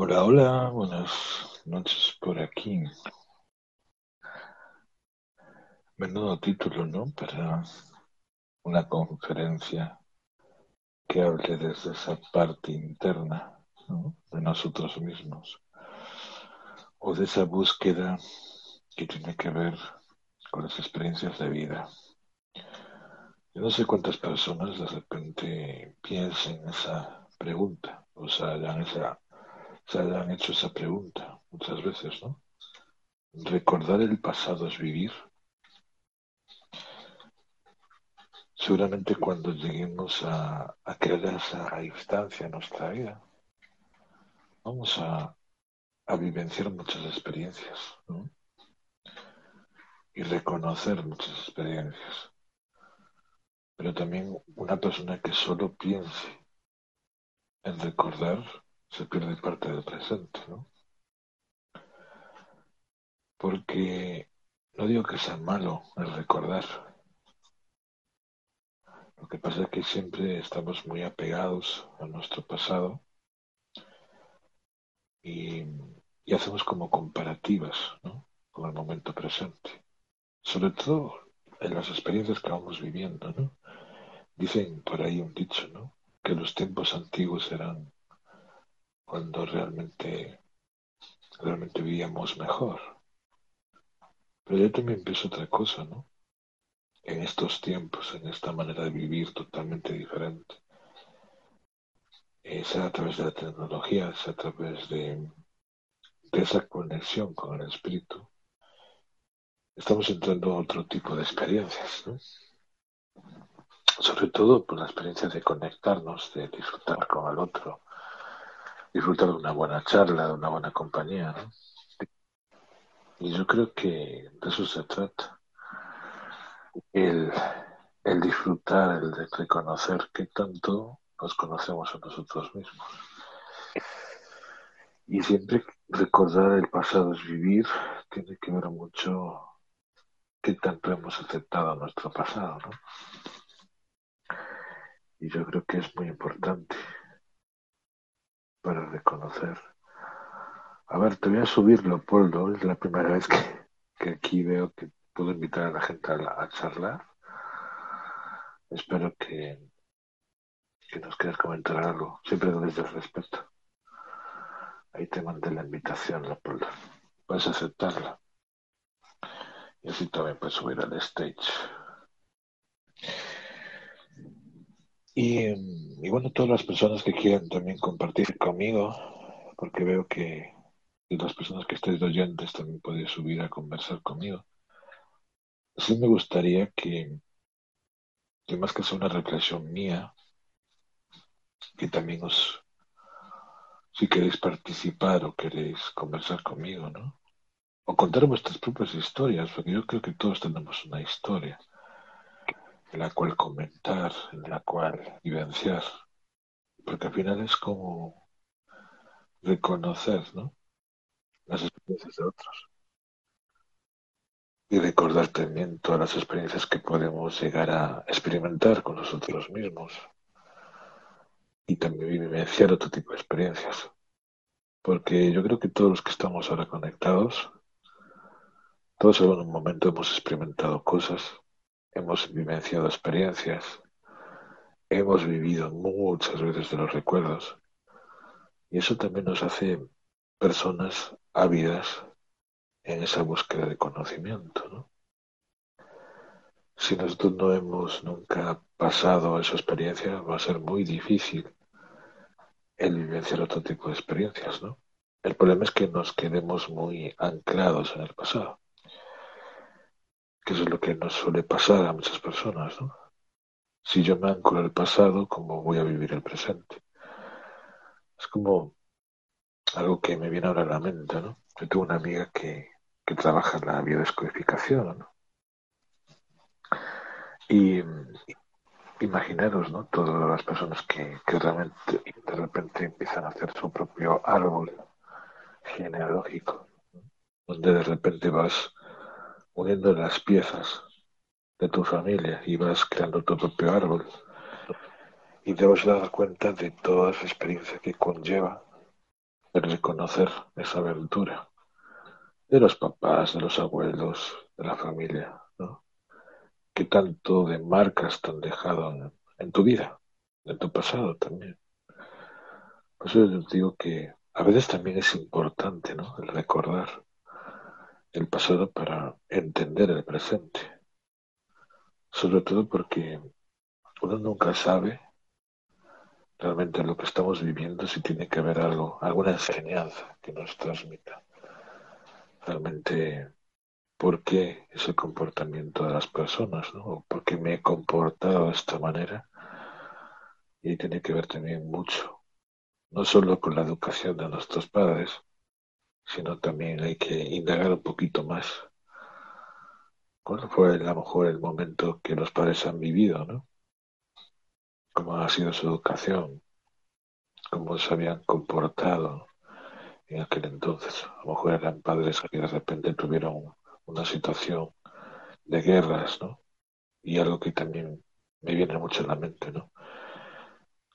Hola, hola, buenas noches por aquí. Menudo título, ¿no? Para una conferencia que hable desde esa parte interna ¿no? de nosotros mismos o de esa búsqueda que tiene que ver con las experiencias de vida. Yo no sé cuántas personas de repente piensen esa pregunta o se hayan, esa, se hayan hecho esa pregunta muchas veces, ¿no? Recordar el pasado es vivir. Seguramente cuando lleguemos a, a crear esa instancia en nuestra vida, vamos a, a vivenciar muchas experiencias ¿no? y reconocer muchas experiencias. Pero también una persona que solo piense en recordar se pierde parte del presente, ¿no? Porque no digo que sea malo el recordar. Lo que pasa es que siempre estamos muy apegados a nuestro pasado y, y hacemos como comparativas ¿no? con el momento presente. Sobre todo en las experiencias que vamos viviendo, ¿no? Dicen por ahí un dicho, ¿no? Que los tiempos antiguos eran cuando realmente, realmente vivíamos mejor. Pero yo también pienso otra cosa, ¿no? En estos tiempos, en esta manera de vivir totalmente diferente. Es a través de la tecnología, es a través de, de esa conexión con el espíritu. Estamos entrando a otro tipo de experiencias, ¿no? sobre todo por la experiencia de conectarnos, de disfrutar con el otro, disfrutar de una buena charla, de una buena compañía. ¿no? Y yo creo que de eso se trata. El, el disfrutar, el de reconocer que tanto nos conocemos a nosotros mismos. Y siempre recordar el pasado es vivir, tiene que ver mucho qué tanto hemos aceptado nuestro pasado, ¿no? Y yo creo que es muy importante para reconocer. A ver, te voy a subir, Leopoldo. Es la primera vez que, que aquí veo que puedo invitar a la gente a, la, a charlar. Espero que, que nos quieras comentar algo, siempre desde el respeto. Ahí te mandé la invitación, Leopoldo. Puedes aceptarla. Y así también puedes subir al stage. Y, y, bueno, todas las personas que quieran también compartir conmigo, porque veo que las personas que estéis oyentes también podéis subir a conversar conmigo. Sí me gustaría que, que más que sea una reflexión mía, que también os, si queréis participar o queréis conversar conmigo, ¿no? O contar vuestras propias historias, porque yo creo que todos tenemos una historia la cual comentar, en la cual vivenciar, porque al final es como reconocer ¿no? las experiencias de otros y recordar también todas las experiencias que podemos llegar a experimentar con nosotros mismos y también vivenciar otro tipo de experiencias. Porque yo creo que todos los que estamos ahora conectados, todos en un momento hemos experimentado cosas hemos vivenciado experiencias, hemos vivido muchas veces de los recuerdos y eso también nos hace personas ávidas en esa búsqueda de conocimiento. ¿no? Si nosotros no hemos nunca pasado esa experiencia, va a ser muy difícil el vivenciar otro tipo de experiencias. ¿no? El problema es que nos quedemos muy anclados en el pasado que eso es lo que nos suele pasar a muchas personas, ¿no? Si yo me anclo al pasado, ¿cómo voy a vivir el presente? Es como algo que me viene ahora a la mente, ¿no? Yo tengo una amiga que, que trabaja en la biodescodificación, ¿no? Y, imaginaros, ¿no? Todas las personas que, que realmente de repente empiezan a hacer su propio árbol genealógico, donde de repente vas uniendo las piezas de tu familia y vas creando tu propio árbol. Y a dar cuenta de toda esa experiencia que conlleva reconocer esa aventura de los papás, de los abuelos, de la familia, ¿no? ¿Qué tanto de marcas te han dejado en, tu vida, en tu pasado también? Por eso yo digo que a veces también es importante, ¿no? El recordar el pasado para entender el presente. Sobre todo porque uno nunca sabe realmente lo que estamos viviendo si tiene que haber algo, alguna enseñanza que nos transmita. Realmente, ¿por qué ese comportamiento de las personas? ¿no? ¿Por qué me he comportado de esta manera? Y tiene que ver también mucho, no solo con la educación de nuestros padres, sino también hay que indagar un poquito más. ¿Cuál fue a lo mejor el momento que los padres han vivido, ¿no? cómo ha sido su educación, cómo se habían comportado en aquel entonces. A lo mejor eran padres que de repente tuvieron una situación de guerras, ¿no? Y algo que también me viene mucho en la mente, ¿no?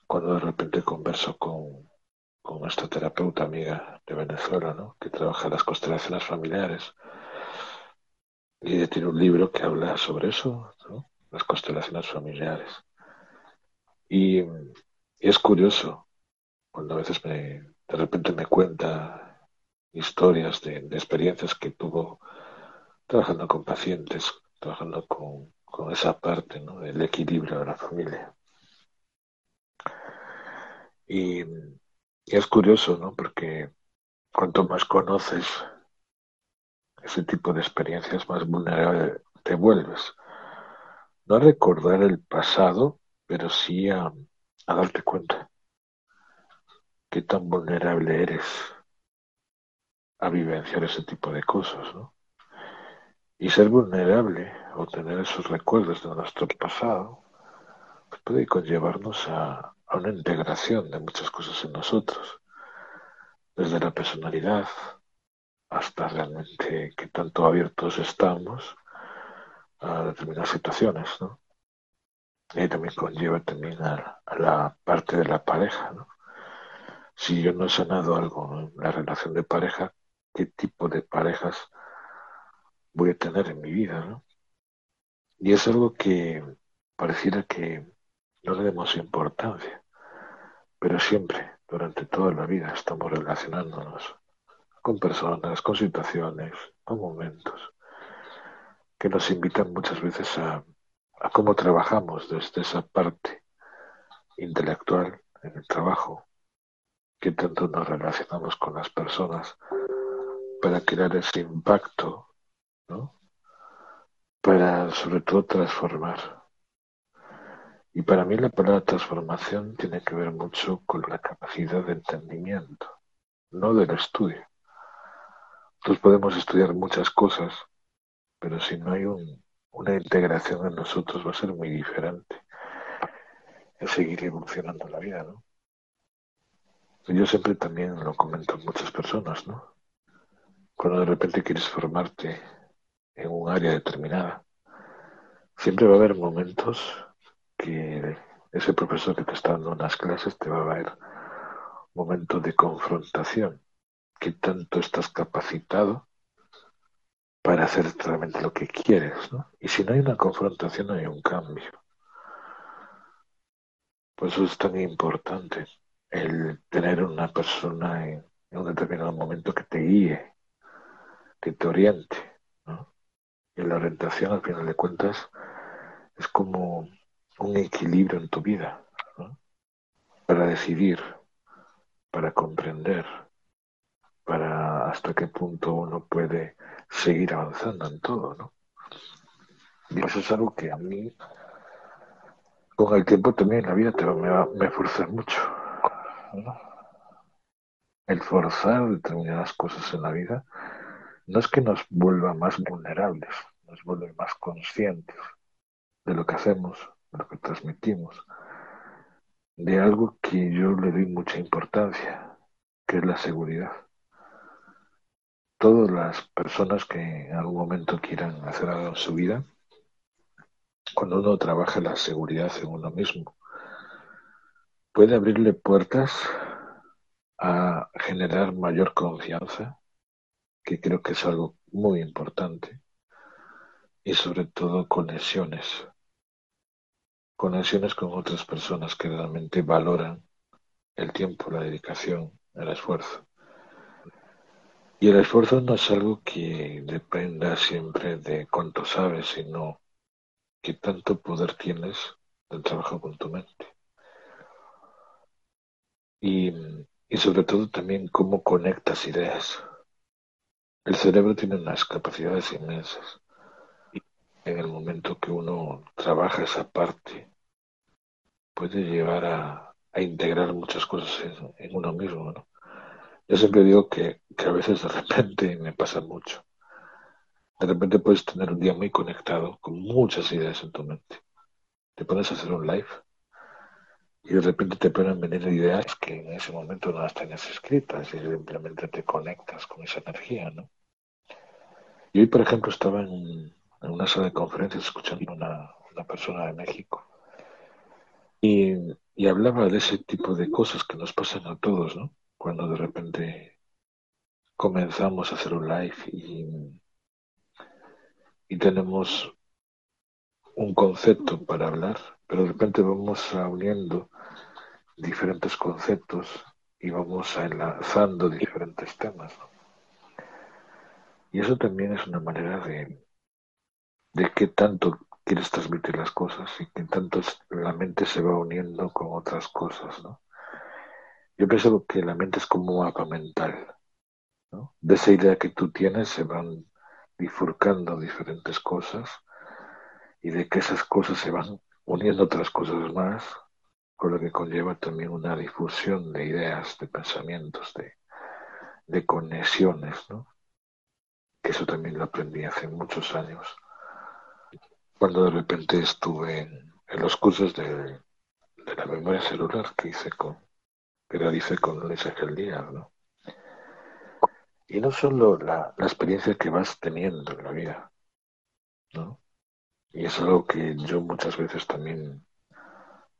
Cuando de repente converso con, con esta terapeuta amiga de Venezuela, ¿no? Que trabaja las constelaciones familiares. Y ella tiene un libro que habla sobre eso, ¿no? Las constelaciones familiares. Y, es curioso cuando a veces me, de repente me cuenta historias de, experiencias que tuvo trabajando con pacientes, trabajando con, esa parte ¿no? del equilibrio de la familia. Y, y, es curioso, ¿no? Porque cuanto más conoces ese tipo de experiencias, más vulnerable te vuelves. No a recordar el pasado, pero sí a, darte cuenta qué tan vulnerable eres a vivenciar ese tipo de cosas, ¿no? Y ser vulnerable o tener esos recuerdos de nuestro pasado pues puede conllevarnos a, una integración de muchas cosas en nosotros, desde la personalidad hasta realmente qué tanto abiertos estamos a determinadas situaciones, y también conlleva también a, la parte de la pareja, ¿no? Si yo no he sanado algo en la relación de pareja, ¿qué tipo de parejas voy a tener en mi vida, ¿no? Y es algo que pareciera que no le demos importancia, pero siempre, durante toda la vida, estamos relacionándonos con personas, con situaciones, con momentos que nos invitan muchas veces a cómo trabajamos desde esa parte intelectual en el trabajo, que tanto nos relacionamos con las personas para crear ese impacto, ¿no? Para sobre todo transformar. Y para mí la palabra transformación tiene que ver mucho con la capacidad de entendimiento, no del estudio. Entonces podemos estudiar muchas cosas, pero si no hay un una integración en nosotros va a ser muy diferente en seguir evolucionando la vida, ¿no? Yo siempre también lo comento a muchas personas, ¿no? Cuando de repente quieres formarte en un área determinada, siempre va a haber momentos que ese profesor que te está dando unas clases te va a dar momentos de confrontación, que tanto estás capacitado para hacer realmente lo que quieres, ¿no? Y si no hay una confrontación, no hay un cambio. Por eso es tan importante el tener una persona en, un determinado momento que te guíe, que te oriente, ¿no? Y la orientación, al final de cuentas, es como un equilibrio en tu vida, ¿no? Para decidir, para comprender, para hasta qué punto uno puede seguir avanzando en todo, ¿no? Y eso es algo que a mí, con el tiempo también en la vida te, me, va, me forza mucho. El forzar determinadas cosas en la vida no es que nos vuelva más vulnerables, nos vuelve más conscientes de lo que hacemos, lo que transmitimos, de algo que yo le doy mucha importancia, que es la seguridad. Todas las personas que en algún momento quieran hacer algo en su vida, cuando uno trabaja la seguridad en uno mismo, puede abrirle puertas a generar mayor confianza, que creo que es algo muy importante, y sobre todo conexiones, conexiones con otras personas que realmente valoran el tiempo, la dedicación, el esfuerzo. Y el esfuerzo no es algo que dependa siempre de cuánto sabes, sino que tanto poder tienes del trabajo con tu mente. Y, y sobre todo también cómo conectas ideas. El cerebro tiene unas capacidades inmensas. En el momento que uno trabaja esa parte, puede llevar a, a integrar muchas cosas en, en uno mismo, ¿no? Yo siempre digo que, que, a veces de repente me pasa mucho. De repente puedes tener un día muy conectado con muchas ideas en tu mente. Te pones a hacer un live y de repente te pueden venir ideas que en ese momento no las tenías escritas y simplemente te conectas con esa energía, ¿no? Y hoy, por ejemplo, estaba en, en una sala de conferencias escuchando a una, una persona de México y, y hablaba de ese tipo de cosas que nos pasan a todos, ¿no? Cuando de repente comenzamos a hacer un live y, y tenemos un concepto para hablar, pero de repente vamos uniendo diferentes conceptos y vamos enlazando diferentes temas. ¿no? Y eso también es una manera de, de qué tanto quieres transmitir las cosas y qué tanto la mente se va uniendo con otras cosas, ¿no? Yo pienso que la mente es como un mapa mental. ¿no? De esa idea que tú tienes se van bifurcando diferentes cosas y de que esas cosas se van uniendo otras cosas más, con lo que conlleva también una difusión de ideas, de pensamientos, de, de conexiones, ¿no? Que eso también lo aprendí hace muchos años, cuando de repente estuve en, los cursos de, la memoria celular que hice con, que realicé con Luis Díaz, ¿no? Y no solo la, la, experiencia que vas teniendo en la vida, ¿no? Y es algo que yo muchas veces también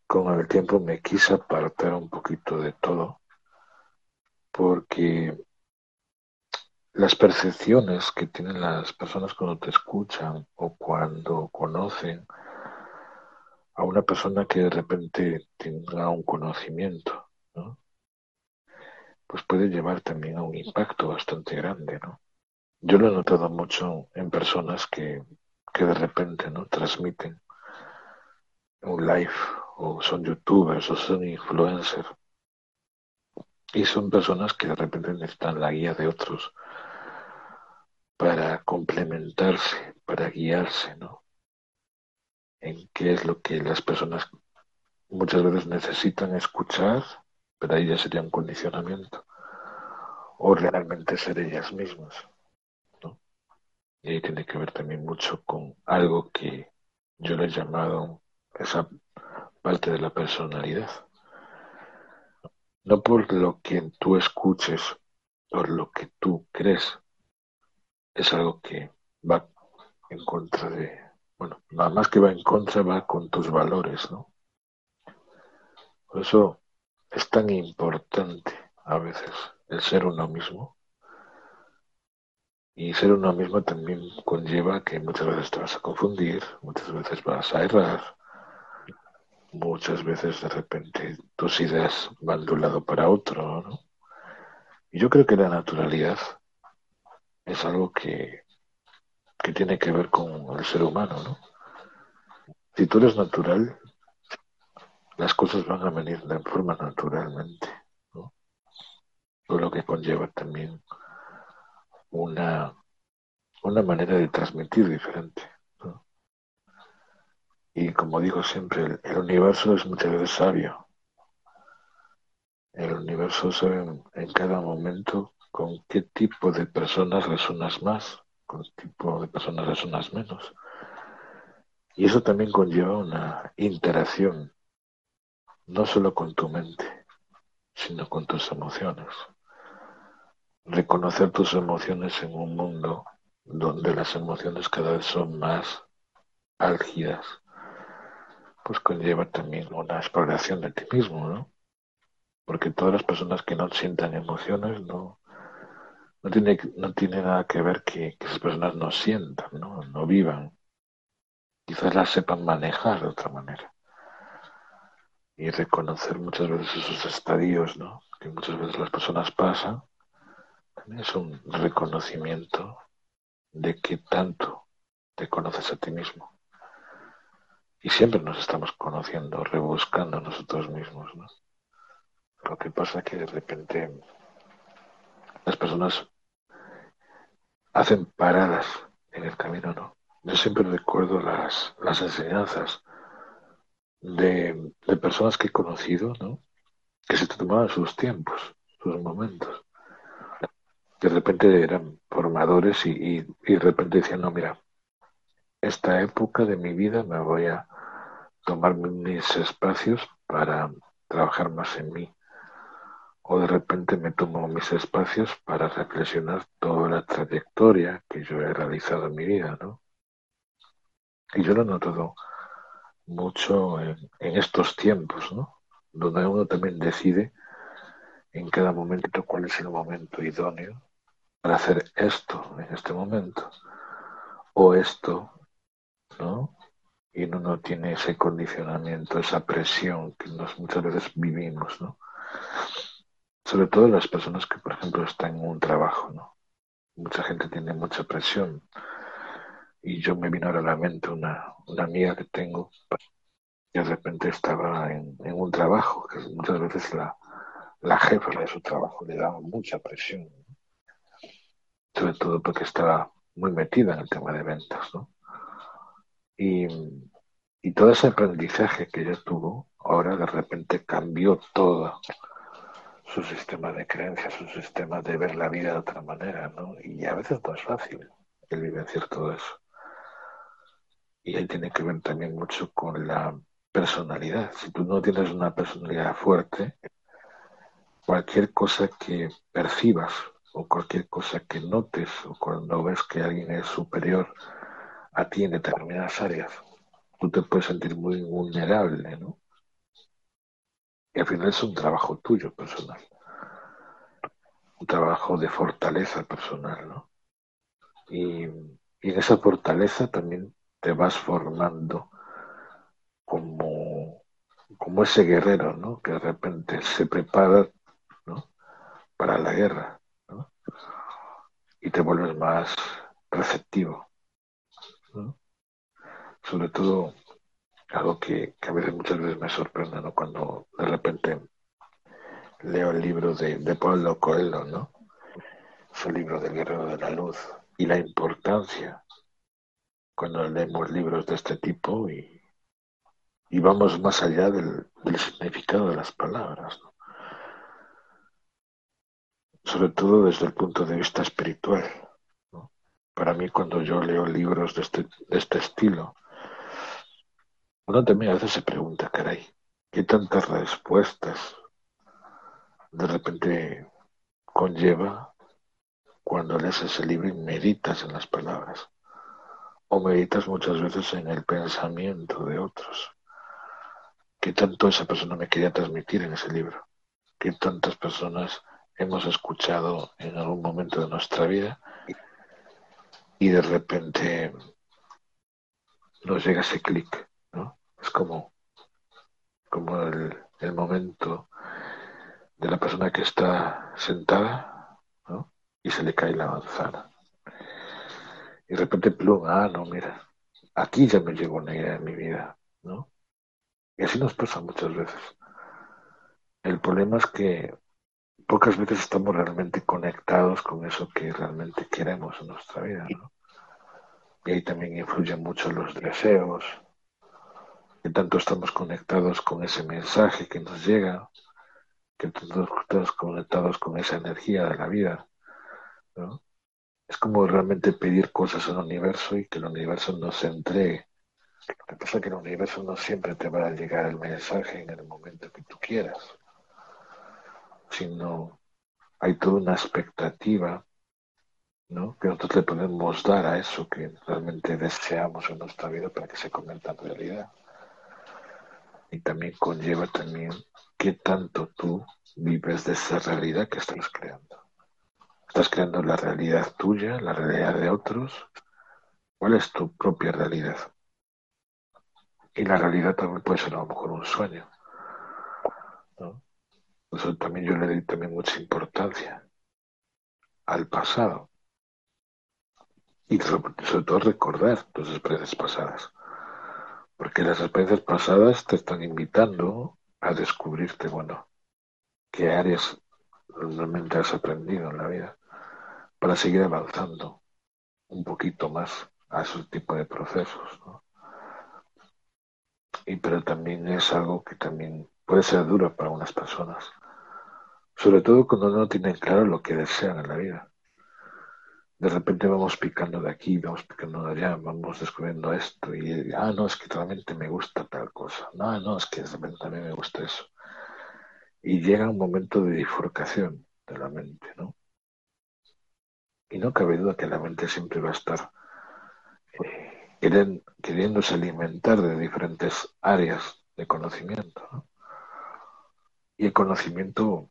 con el tiempo me quise apartar un poquito de todo, porque las percepciones que tienen las personas cuando te escuchan o cuando conocen a una persona que de repente tenga un conocimiento, ¿no? pues puede llevar también a un impacto bastante grande, ¿no? Yo lo he notado mucho en personas que, que de repente no transmiten un live o son youtubers o son influencers y son personas que de repente necesitan la guía de otros para complementarse, para guiarse, ¿no? En qué es lo que las personas muchas veces necesitan escuchar pero ahí ya sería un condicionamiento. O realmente ser ellas mismas. ¿no? Y ahí tiene que ver también mucho con algo que yo le he llamado esa parte de la personalidad. No por lo que tú escuches, por lo que tú crees, es algo que va en contra de, bueno, nada más que va en contra, va con tus valores, ¿no? Por eso es tan importante a veces el ser uno mismo. Y ser uno mismo también conlleva que muchas veces te vas a confundir, muchas veces vas a errar, muchas veces de repente tus ideas van de un lado para otro, ¿no? Y yo creo que la naturalidad es algo que, que tiene que ver con el ser humano, ¿no? Si tú eres natural, las cosas van a venir de forma naturalmente, ¿no? lo que conlleva también una, una manera de transmitir diferente. ¿no? Y como digo siempre, el, universo es muchas veces sabio. El universo sabe en, en cada momento con qué tipo de personas resonas más, con qué tipo de personas resonas menos. Y eso también conlleva una interacción no solo con tu mente, sino con tus emociones. Reconocer tus emociones en un mundo donde las emociones cada vez son más álgidas, pues conlleva también una exploración de ti mismo, ¿no? porque todas las personas que no sientan emociones no, no, tiene, no tiene nada que ver que, que esas personas no sientan, ¿no? no vivan. Quizás las sepan manejar de otra manera. Y reconocer muchas veces esos estadios ¿no? que muchas veces las personas pasan, es un reconocimiento de que tanto te conoces a ti mismo. Y siempre nos estamos conociendo, rebuscando nosotros mismos, ¿no? Lo que pasa es que de repente las personas hacen paradas en el camino, ¿no? Yo siempre recuerdo las, las enseñanzas de, de personas que he conocido, ¿no? Que se tomaban sus tiempos, sus momentos. De repente eran formadores y, y, y de repente decían, no, mira, esta época de mi vida me voy a tomar mis espacios para trabajar más en mí. O de repente me tomo mis espacios para reflexionar toda la trayectoria que yo he realizado en mi vida, ¿no? Y yo lo he notado mucho en, estos tiempos, ¿no? Donde uno también decide en cada momento cuál es el momento idóneo para hacer esto en este momento o esto, ¿no? y uno no tiene ese condicionamiento, esa presión que nos muchas veces vivimos, ¿no? Sobre todo las personas que, por ejemplo, están en un trabajo, ¿no? Mucha gente tiene mucha presión. Y yo me vino a la mente una, una amiga que tengo que de repente estaba en, en un trabajo, que muchas veces la, la jefa de su trabajo le daba mucha presión, sobre todo porque estaba muy metida en el tema de ventas, ¿no? Y, y todo ese aprendizaje que ella tuvo, ahora de repente cambió todo su sistema de creencias, su sistema de ver la vida de otra manera, ¿no? Y a veces no es fácil el vivenciar todo eso. Y ahí tiene que ver también mucho con la personalidad. Si tú no tienes una personalidad fuerte, cualquier cosa que percibas o cualquier cosa que notes o cuando ves que alguien es superior a ti en determinadas áreas, tú te puedes sentir muy vulnerable, ¿no? Y al final es un trabajo tuyo personal, un trabajo de fortaleza personal, ¿no? Y, en esa fortaleza también te vas formando como, como ese guerrero, ¿no? Que de repente se prepara, ¿no? Para la guerra, ¿no? Y te vuelves más receptivo, ¿no? Sobre todo algo que, que, a veces muchas veces me sorprende, ¿no? Cuando de repente leo el libro de, de Pablo Coelho, ¿no? El libro del guerrero de la luz y la importancia cuando leemos libros de este tipo y, y vamos más allá del, del, significado de las palabras, sobre todo desde el punto de vista espiritual. Para mí, cuando yo leo libros de este, de este estilo, uno también a veces se pregunta, caray, ¿qué tantas respuestas de repente conlleva cuando lees ese libro y meditas en las palabras? O meditas muchas veces en el pensamiento de otros. ¿Qué tanto esa persona me quería transmitir en ese libro? ¿Qué tantas personas hemos escuchado en algún momento de nuestra vida y de repente nos llega ese clic? Es como, como el, el, momento de la persona que está sentada y se le cae la manzana. Y de repente pluma, ah, no, mira, aquí ya me llegó una idea en mi vida, ¿no? Y así nos pasa muchas veces. El problema es que pocas veces estamos realmente conectados con eso que realmente queremos en nuestra vida, ¿no? Y ahí también influyen mucho los deseos, que tanto estamos conectados con ese mensaje que nos llega, que todos estamos conectados con esa energía de la vida. Es como realmente pedir cosas al universo y que el universo nos entregue. Lo que pasa es que el universo no siempre te va a llegar el mensaje en el momento que tú quieras, sino hay toda una expectativa ¿no? que nosotros le podemos dar a eso que realmente deseamos en nuestra vida para que se convierta en realidad y también conlleva también qué tanto tú vives de esa realidad que estás creando. Estás creando la realidad tuya, la realidad de otros. ¿Cuál es tu propia realidad? Y la realidad también puede ser a lo mejor un sueño. Eso también yo le doy también mucha importancia al pasado. Y sobre todo recordar tus experiencias pasadas. Porque las experiencias pasadas te están invitando a descubrirte, bueno, qué áreas realmente has aprendido en la vida para seguir avanzando un poquito más a ese tipo de procesos. Y pero también es algo que también puede ser duro para unas personas, sobre todo cuando no tienen claro lo que desean en la vida de repente vamos picando de aquí, vamos picando de allá, vamos descubriendo esto y, ah, no, es que realmente me gusta tal cosa, no, no, es que de repente también me gusta eso. Y llega un momento de bifurcación de la mente, ¿no? Y no cabe duda que la mente siempre va a estar eh, queriéndose alimentar de diferentes áreas de conocimiento, ¿no? Y el conocimiento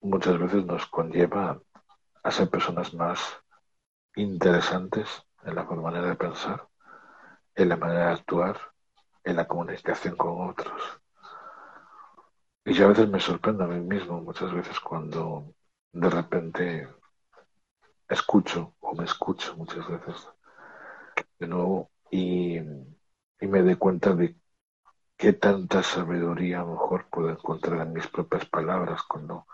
muchas veces nos conlleva a ser personas más interesantes en la manera de pensar, en la manera de actuar, en la comunicación con otros. Y yo a veces me sorprendo a mí mismo, muchas veces cuando de repente escucho o me escucho muchas veces de nuevo y, me doy cuenta de qué tanta sabiduría a lo mejor puedo encontrar en mis propias palabras cuando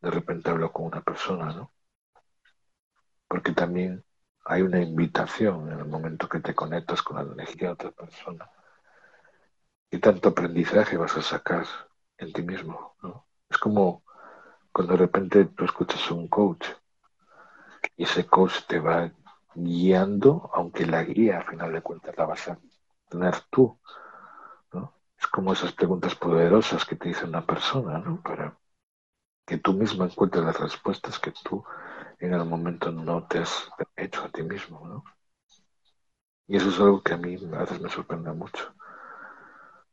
de repente hablo con una persona, ¿no? Porque también hay una invitación en el momento que te conectas con la energía de otra persona. ¿Qué tanto aprendizaje vas a sacar en ti mismo? Es como cuando de repente tú escuchas a un coach y ese coach te va guiando, aunque la guía a final de cuentas la vas a tener tú. Es como esas preguntas poderosas que te dice una persona, ¿no? Para que tú mismo encuentres las respuestas que tú en el momento no te has hecho a ti mismo, ¿no? Y eso es algo que a mí a veces me sorprende mucho.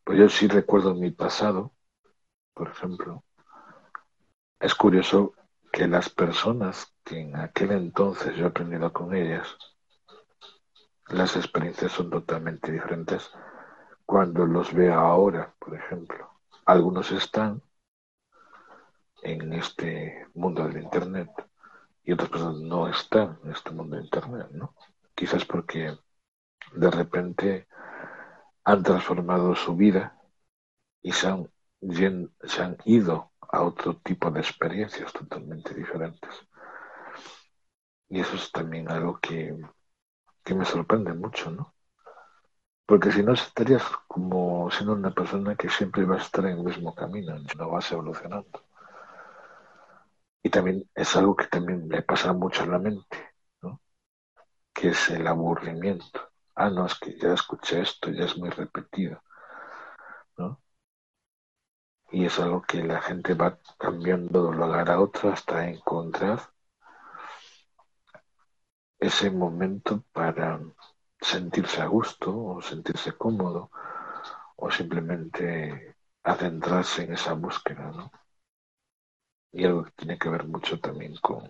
Pues yo sí recuerdo mi pasado, por ejemplo. Es curioso que las personas que en aquel entonces yo he aprendido con ellas, las experiencias son totalmente diferentes cuando los veo ahora, por ejemplo. Algunos están en este mundo del Internet y otras personas no están en este mundo de Internet, ¿no? Quizás porque de repente han transformado su vida y se han, han ido a otro tipo de experiencias totalmente diferentes. Y eso es también algo que, que me sorprende mucho, ¿no? Porque si no estarías como siendo una persona que siempre va a estar en el mismo camino, no vas evolucionando. Y también es algo que también le pasa mucho a la mente, ¿no? Que es el aburrimiento. Ah, no, es que ya escuché esto, ya es muy repetido, ¿no? Y es algo que la gente va cambiando de un lugar a otro hasta encontrar ese momento para sentirse a gusto o sentirse cómodo o simplemente adentrarse en esa búsqueda, ¿no? Y algo que tiene que ver mucho también con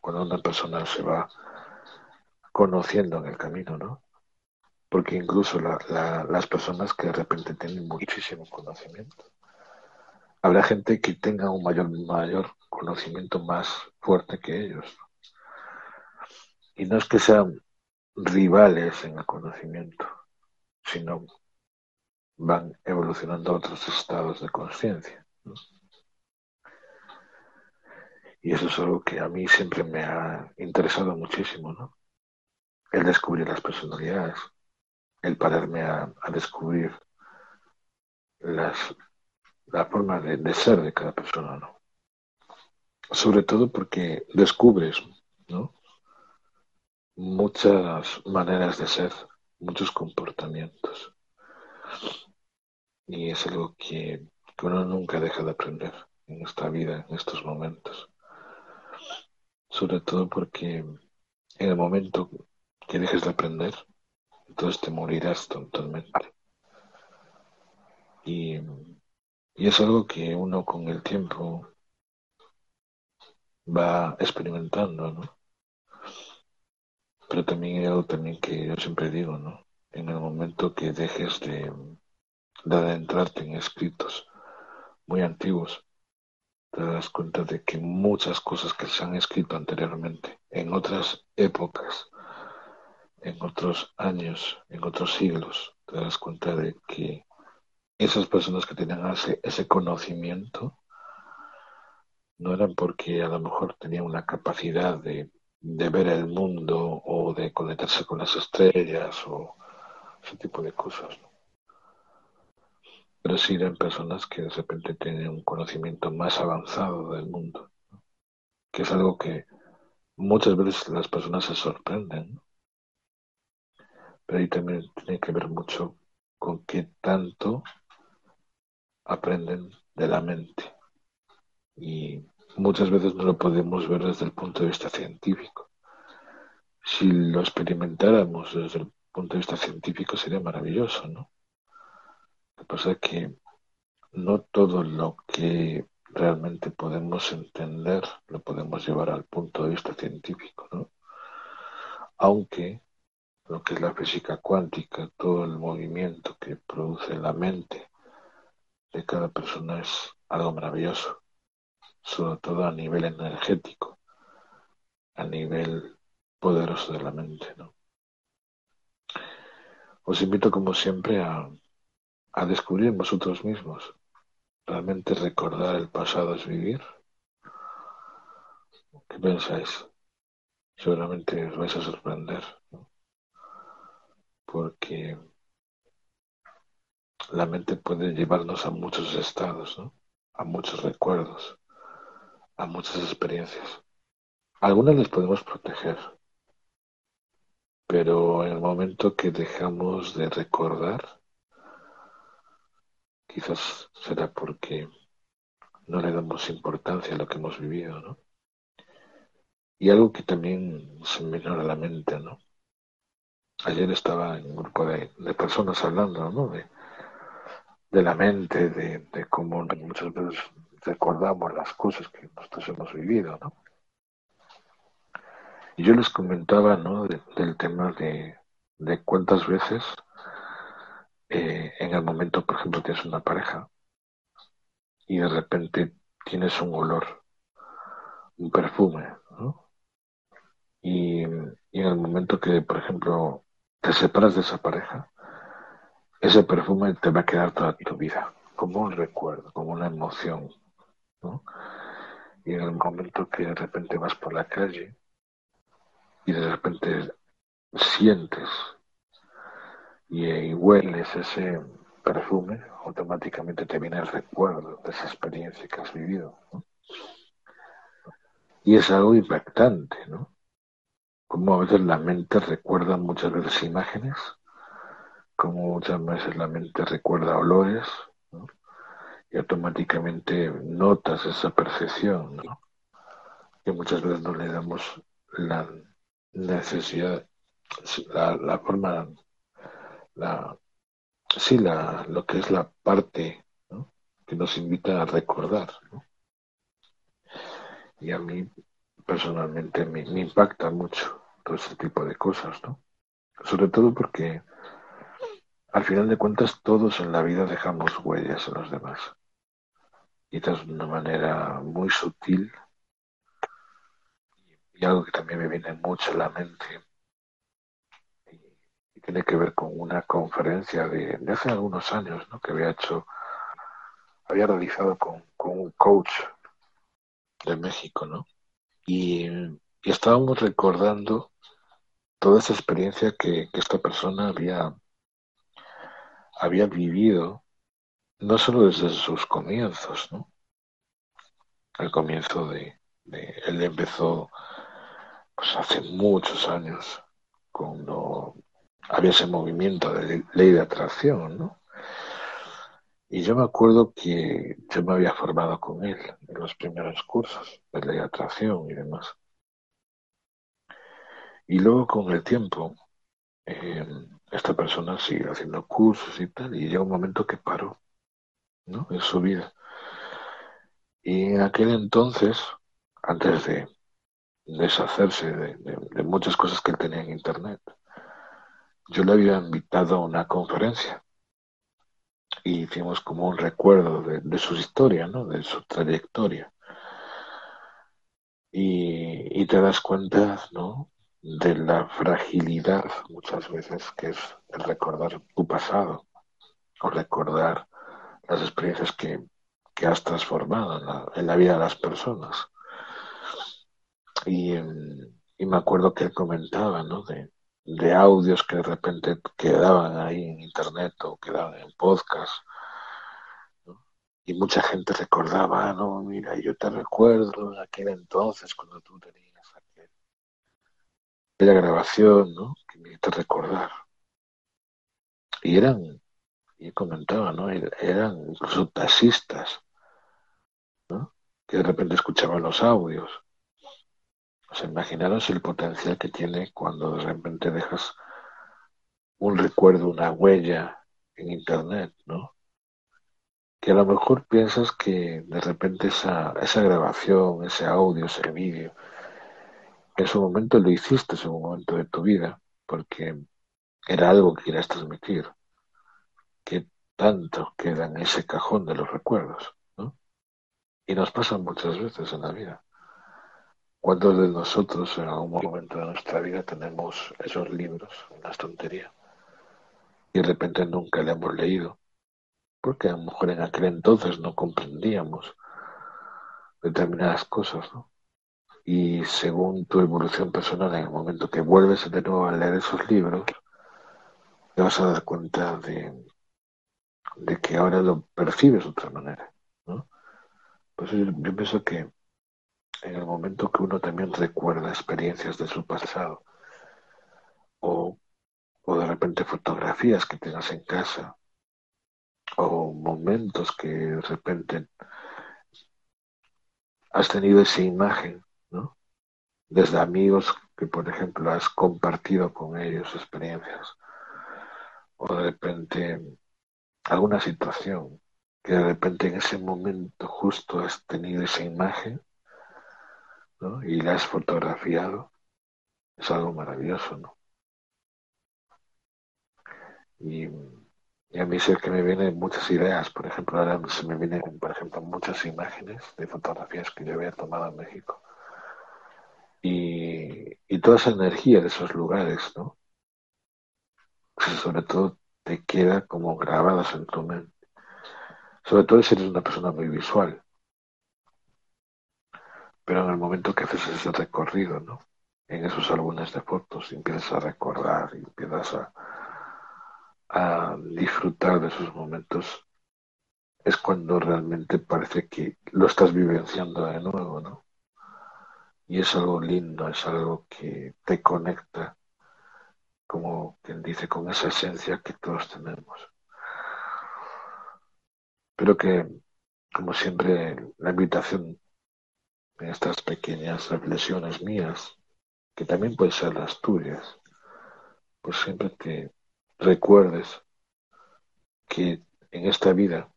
cuando una persona se va conociendo en el camino, ¿no? Porque incluso las personas que de repente tienen muchísimo conocimiento, habrá gente que tenga un mayor, mayor conocimiento más fuerte que ellos. Y no es que sean rivales en el conocimiento, sino van evolucionando a otros estados de conciencia. ¿no? Y eso es algo que a mí siempre me ha interesado muchísimo, ¿no? El descubrir las personalidades, el pararme a, descubrir las, la forma de, ser de cada persona, ¿no? Sobre todo porque descubres, ¿no? Muchas maneras de ser, muchos comportamientos. Y es algo que, que uno nunca deja de aprender en esta vida, en estos momentos sobre todo porque en el momento que dejes de aprender, entonces te morirás totalmente. Y, y es algo que uno con el tiempo va experimentando, ¿no? Pero también hay algo también que yo siempre digo, ¿no? En el momento que dejes de, de adentrarte en escritos muy antiguos, te das cuenta de que muchas cosas que se han escrito anteriormente, en otras épocas, en otros años, en otros siglos, te das cuenta de que esas personas que tenían ese, conocimiento no eran porque a lo mejor tenían una capacidad de, ver el mundo o de conectarse con las estrellas o ese tipo de cosas. Sí eran personas que de repente tienen un conocimiento más avanzado del mundo, que es algo que muchas veces las personas se sorprenden. Pero ahí también tiene que ver mucho con qué tanto aprenden de la mente. Y muchas veces no lo podemos ver desde el punto de vista científico. Si lo experimentáramos desde el punto de vista científico sería maravilloso, ¿no? Lo que pasa es que no todo lo que realmente podemos entender lo podemos llevar al punto de vista científico, ¿no? Aunque lo que es la física cuántica, todo el movimiento que produce la mente de cada persona es algo maravilloso sobre todo a nivel energético, a nivel poderoso de la mente. ¿no? Os invito, como siempre, a, a descubrir vosotros mismos. ¿Realmente recordar el pasado es vivir? ¿Qué pensáis? Seguramente os vais a sorprender, ¿no? porque la mente puede llevarnos a muchos estados, ¿no? a muchos recuerdos a muchas experiencias. Algunas les podemos proteger, pero en el momento que dejamos de recordar, quizás será porque no le damos importancia a lo que hemos vivido, ¿no? Y algo que también se me viene a la mente, ¿no? Ayer estaba en un grupo de, personas hablando, ¿no? De, de la mente, de, de cómo muchas veces recordamos las cosas que nosotros hemos vivido, ¿no? Y yo les comentaba, ¿no? del tema de, de cuántas veces eh, en el momento, por ejemplo, tienes una pareja y de repente tienes un olor, un perfume, ¿no? Y, y en el momento que, por ejemplo, te separas de esa pareja, ese perfume te va a quedar toda tu vida, como un recuerdo, como una emoción, y en el momento que de repente vas por la calle y de repente sientes y, hueles ese perfume, automáticamente te viene el recuerdo de esa experiencia que has vivido. Y es algo impactante, ¿no? Como a veces la mente recuerda muchas veces imágenes, como muchas veces la mente recuerda olores, y automáticamente notas esa percepción, ¿no? que muchas veces no le damos la necesidad, la, la forma, la, sí, la, lo que es la parte que nos invita a recordar. Y a mí personalmente me, me impacta mucho todo ese tipo de cosas, ¿no? Sobre todo porque al final de cuentas todos en la vida dejamos huellas en los demás quizás de una manera muy sutil y algo que también me viene mucho a la mente tiene que ver con una conferencia de, hace algunos años ¿no? que había hecho, había realizado con, un coach de México, ¿no? Y, estábamos recordando toda esa experiencia que, esta persona había, había vivido no solo desde sus comienzos, ¿no? Al comienzo de, él empezó pues hace muchos años, cuando había ese movimiento de ley de atracción, ¿no? Y yo me acuerdo que yo me había formado con él en los primeros cursos de ley de atracción y demás. Y luego con el tiempo, eh, esta persona siguió haciendo cursos y tal, y llegó un momento que paró. ¿no? en su vida. Y en aquel entonces antes de deshacerse de, muchas cosas que él tenía en Internet. Yo le había invitado a una conferencia y hicimos como un recuerdo de, de su historia, ¿no? de su trayectoria. Y, te das cuenta ¿no? de la fragilidad muchas veces que es el recordar tu pasado o recordar las experiencias que, que has transformado en la, en vida de las personas. Y, y, me acuerdo que él comentaba ¿no? de, de audios que de repente quedaban ahí en internet o quedaban en podcast. Y mucha gente recordaba, no, mira, yo te recuerdo en aquel entonces cuando tú tenías aquella grabación, ¿no? Que me hizo recordar. Y eran, y comentaba, ¿no? Eran incluso taxistas. Que de repente escuchaban los audios. O sea, imaginaros el potencial que tiene cuando de repente dejas un recuerdo, una huella en internet, ¿no? Que a lo mejor piensas que de repente esa, grabación, ese audio, ese vídeo, en su momento lo hiciste en un momento de tu vida, porque era algo que querías transmitir, que tanto queda en ese cajón de los recuerdos, ¿no? Y nos pasa muchas veces en la vida. ¿Cuántos de nosotros en algún momento de nuestra vida tenemos esos libros, una tontería, y de repente nunca le hemos leído? Porque a lo mejor en aquel entonces no comprendíamos determinadas cosas, ¿no? y según tu evolución personal, en el momento que vuelves de nuevo a leer esos libros, te vas a dar cuenta de, que ahora lo percibes de otra manera. ¿no? Pues yo pienso que en el momento que uno también recuerda experiencias de su pasado, o, o de repente fotografías que tengas en casa, o momentos que de repente has tenido esa imagen desde amigos que, por ejemplo, has compartido con ellos experiencias, o de repente alguna situación que de repente en ese momento justo has tenido esa imagen y la has fotografiado, es algo maravilloso, ¿no? Y, a mí sé que me vienen muchas ideas, por ejemplo, ahora se me vienen, por ejemplo, muchas imágenes de fotografías que yo había tomado en México y, y toda esa energía de esos lugares, ¿no? sobre todo te queda como grabadas en tu mente. Sobre todo si eres una persona muy visual. Pero en el momento que haces ese recorrido, ¿no? En esos álbumes de fotos empiezas a recordar empiezas a, a disfrutar de esos momentos, es cuando realmente parece que lo estás vivenciando de nuevo, ¿no? Y es algo lindo, es algo que te conecta, como quien dice, con esa esencia que todos tenemos. Pero que, como siempre, la invitación estas pequeñas reflexiones mías, que también pueden ser las tuyas, pues siempre te recuerdes que en esta vida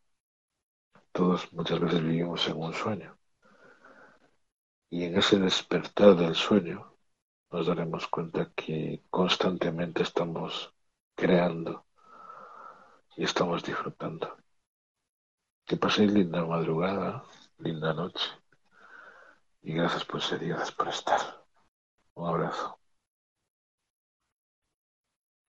todos muchas veces vivimos en un sueño y en ese despertar del sueño nos daremos cuenta que constantemente estamos creando y estamos disfrutando. Que paséis linda madrugada, linda noche y gracias por ser y gracias por estar. Un abrazo.